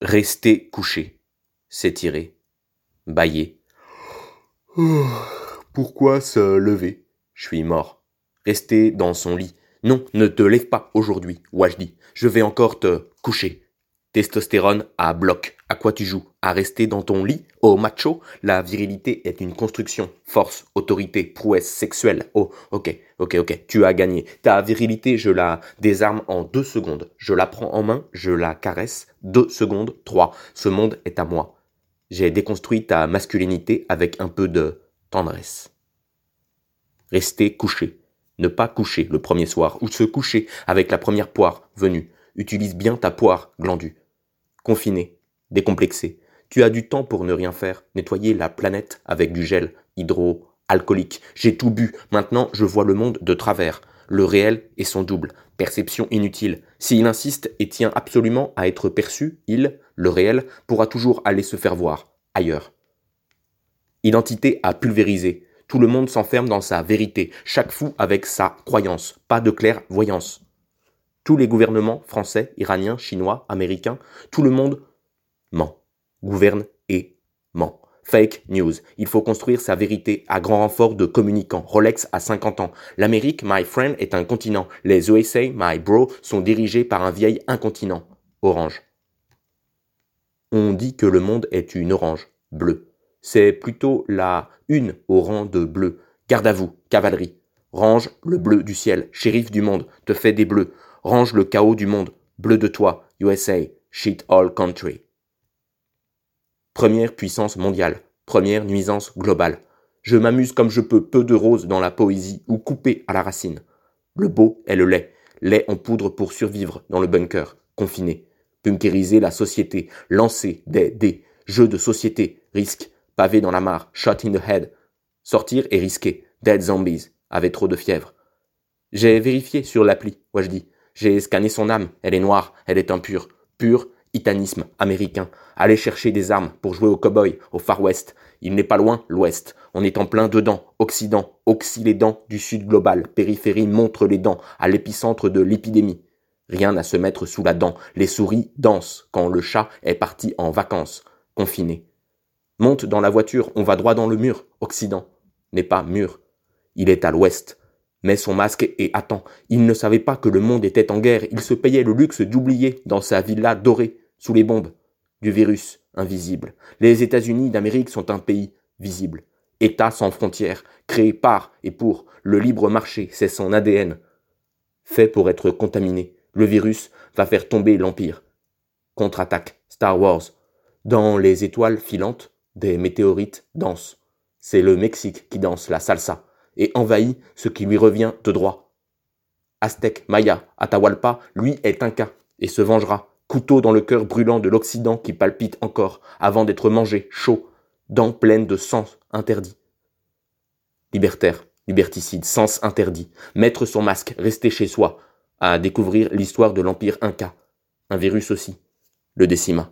Rester couché, s'étirer, bailler. Pourquoi se lever? Je suis mort. Rester dans son lit. Non, ne te lève pas aujourd'hui, Wajdi. Je vais encore te coucher. Testostérone à bloc. À quoi tu joues? À rester dans ton lit Au macho La virilité est une construction. Force, autorité, prouesse sexuelle. Oh, ok, ok, ok. Tu as gagné. Ta virilité, je la désarme en deux secondes. Je la prends en main, je la caresse. Deux secondes, trois. Ce monde est à moi. J'ai déconstruit ta masculinité avec un peu de tendresse. Rester couché. Ne pas coucher le premier soir ou se coucher avec la première poire venue. Utilise bien ta poire glandue. Confiné, décomplexé, tu as du temps pour ne rien faire, nettoyer la planète avec du gel hydroalcoolique. J'ai tout bu, maintenant je vois le monde de travers. Le réel est son double, perception inutile. S'il insiste et tient absolument à être perçu, il, le réel, pourra toujours aller se faire voir, ailleurs. Identité à pulvériser. Tout le monde s'enferme dans sa vérité, chaque fou avec sa croyance, pas de clairvoyance. Tous les gouvernements français, iraniens, chinois, américains, tout le monde ment, gouverne et ment. Fake news. Il faut construire sa vérité à grand renfort de communicants. Rolex a 50 ans. L'Amérique, my friend, est un continent. Les USA, my bro, sont dirigés par un vieil incontinent. Orange. On dit que le monde est une orange, bleue. C'est plutôt la une au rang de bleu. Garde à vous, cavalerie. Range le bleu du ciel, shérif du monde, te fait des bleus range le chaos du monde, bleu de toi, USA, shit all country. Première puissance mondiale, première nuisance globale. Je m'amuse comme je peux, peu de roses dans la poésie ou coupé à la racine. Le beau est le lait, lait en poudre pour survivre dans le bunker, confiné. Punkériser la société, lancer des dés, jeux de société, risque, pavé dans la mare, shot in the head. Sortir et risquer, dead zombies, avait trop de fièvre. J'ai vérifié sur l'appli, dis. J'ai scanné son âme, elle est noire, elle est impure. Pur itanisme américain. Aller chercher des armes pour jouer au cow-boy, au Far West. Il n'est pas loin, l'Ouest. On est en plein dedans. Occident, oxy les dents du Sud global. Périphérie montre les dents à l'épicentre de l'épidémie. Rien à se mettre sous la dent. Les souris dansent quand le chat est parti en vacances, confiné. Monte dans la voiture, on va droit dans le mur. Occident n'est pas mur. Il est à l'ouest met son masque et attend. Il ne savait pas que le monde était en guerre. Il se payait le luxe d'oublier dans sa villa dorée, sous les bombes, du virus invisible. Les États-Unis d'Amérique sont un pays visible. État sans frontières, créé par et pour le libre marché, c'est son ADN. Fait pour être contaminé. Le virus va faire tomber l'Empire. Contre-attaque, Star Wars. Dans les étoiles filantes, des météorites dansent. C'est le Mexique qui danse la salsa et envahit ce qui lui revient de droit. Aztèque, Maya, Atahualpa, lui est Inca et se vengera, couteau dans le cœur brûlant de l'Occident qui palpite encore avant d'être mangé, chaud, dents pleines de sens interdit. Libertaire, liberticide, sens interdit, mettre son masque, rester chez soi, à découvrir l'histoire de l'Empire Inca. Un virus aussi, le décima.